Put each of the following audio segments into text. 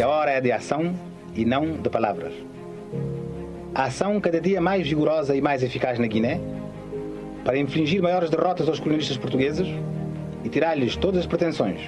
que a hora é de ação e não de palavras. A ação cada dia mais vigorosa e mais eficaz na Guiné para infligir maiores derrotas aos colonialistas portugueses e tirar-lhes todas as pretensões,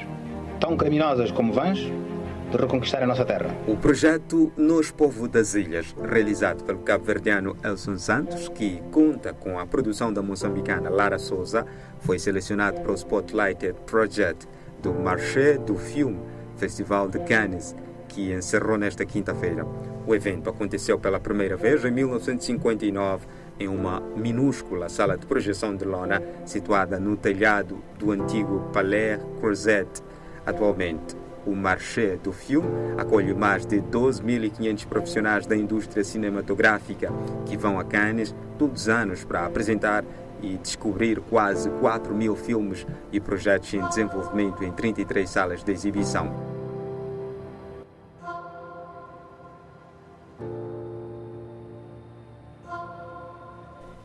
tão criminosas como vãs, de reconquistar a nossa terra. O projeto Nos Povo das Ilhas, realizado pelo cabo-verdiano Elson Santos, que conta com a produção da moçambicana Lara Souza, foi selecionado para o Spotlighted Project do Marché do Filme, Festival de Cannes, que encerrou nesta quinta-feira. O evento aconteceu pela primeira vez em 1959 em uma minúscula sala de projeção de lona situada no telhado do antigo Palais Crozet. Atualmente, o Marché do Filme acolhe mais de 12.500 profissionais da indústria cinematográfica que vão a Cannes todos os anos para apresentar e descobrir quase 4 mil filmes e projetos em desenvolvimento em 33 salas de exibição.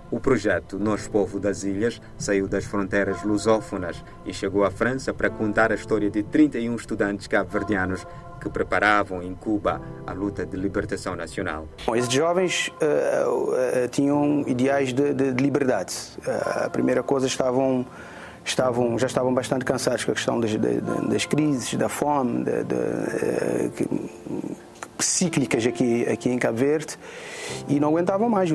O projeto Nós Povo das Ilhas saiu das fronteiras lusófonas e chegou à França para contar a história de 31 estudantes cabo-verdianos que preparavam em Cuba a luta de libertação nacional. Bom, esses jovens uh, uh, tinham ideais de, de, de liberdade. Uh, a primeira coisa estavam estavam já estavam bastante cansados com a questão das, das crises, da fome, de, que, cíclicas aqui, aqui em Cabo Verde e não aguentavam mais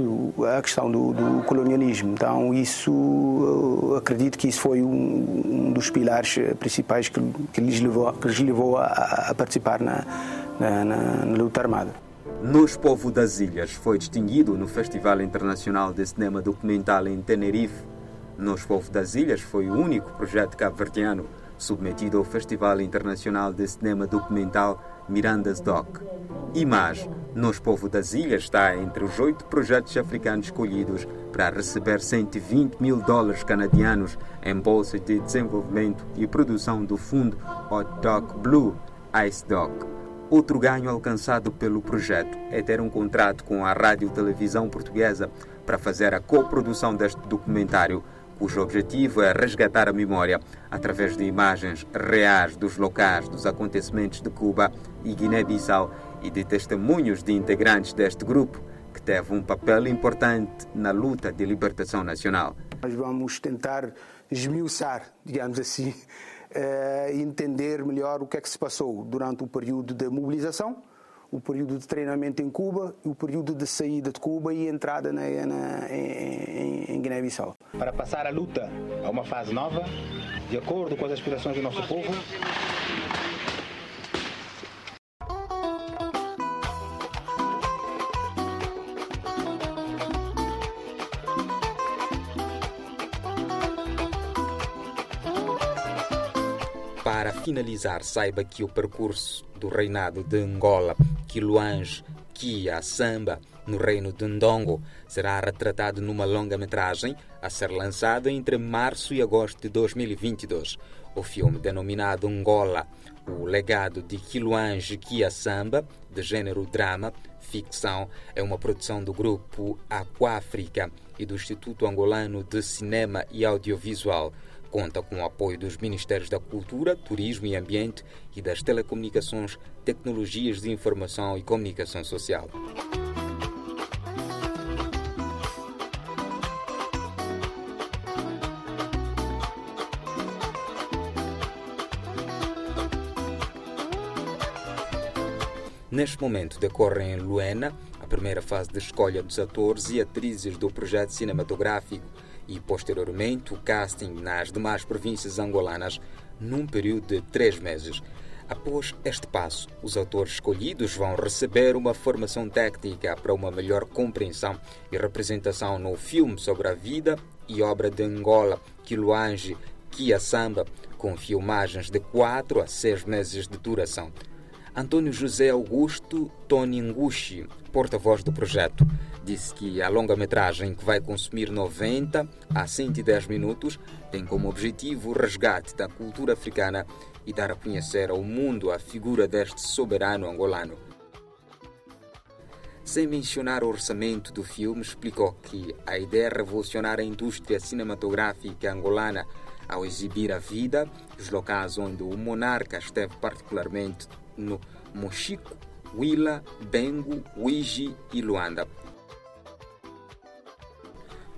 a questão do, do colonialismo. Então, isso, acredito que isso foi um, um dos pilares principais que, que, lhes levou, que lhes levou a, a participar na, na, na, na luta armada. Nos Povo das Ilhas foi distinguido no Festival Internacional de Cinema Documental em Tenerife. Nos Povo das Ilhas foi o único projeto cabo-verdiano submetido ao Festival Internacional de Cinema Documental Miranda's Doc. IMAS, Nos Povo das Ilhas, está entre os oito projetos africanos escolhidos para receber 120 mil dólares canadianos em bolsa de desenvolvimento e produção do fundo Hot Doc Blue Ice Doc. Outro ganho alcançado pelo projeto é ter um contrato com a Rádio Televisão Portuguesa para fazer a coprodução deste documentário cujo objetivo é resgatar a memória através de imagens reais dos locais dos acontecimentos de Cuba e Guiné-Bissau e de testemunhos de integrantes deste grupo que teve um papel importante na luta de libertação nacional. Nós vamos tentar esmiuçar, digamos assim, eh, entender melhor o que é que se passou durante o período de mobilização o período de treinamento em Cuba, o período de saída de Cuba e entrada na, na, em, em Guiné-Bissau. Para passar a luta a uma fase nova, de acordo com as aspirações do nosso povo, finalizar, saiba que o percurso do reinado de Angola Quiluange, Kia, Samba, no reino de Ndongo, será retratado numa longa-metragem a ser lançada entre março e agosto de 2022. O filme, denominado Angola, o legado de Quiluange Kia Samba, de gênero drama, ficção, é uma produção do grupo Aquáfrica e do Instituto Angolano de Cinema e Audiovisual. Conta com o apoio dos Ministérios da Cultura, Turismo e Ambiente e das Telecomunicações, Tecnologias de Informação e Comunicação Social. Neste momento decorre em Luena a primeira fase de escolha dos atores e atrizes do projeto cinematográfico e, posteriormente, o casting nas demais províncias angolanas num período de três meses. Após este passo, os autores escolhidos vão receber uma formação técnica para uma melhor compreensão e representação no filme sobre a vida e obra de Angola, Quiluange, Kia Samba, com filmagens de 4 a 6 meses de duração. Antônio José Augusto Tony Ngushi, porta-voz do projeto, disse que a longa-metragem, que vai consumir 90 a 110 minutos, tem como objetivo o resgate da cultura africana e dar a conhecer ao mundo a figura deste soberano angolano. Sem mencionar o orçamento do filme, explicou que a ideia é revolucionar a indústria cinematográfica angolana ao exibir a vida, os locais onde o monarca esteve particularmente no Mochico, Huila, Bengo, Uigi e Luanda.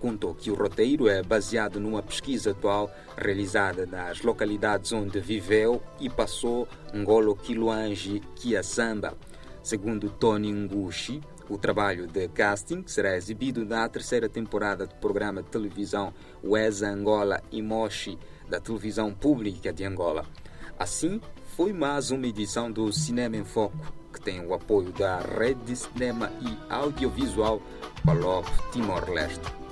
Contou que o roteiro é baseado numa pesquisa atual realizada nas localidades onde viveu e passou Ngolo Kiluanji Kiasamba. Segundo Tony Ngushi, o trabalho de casting será exibido na terceira temporada do programa de televisão Wesa Angola e Moshi da televisão pública de Angola. Assim, foi mais uma edição do Cinema em Foco, que tem o apoio da Rede de Cinema e Audiovisual Palop Timor-Leste.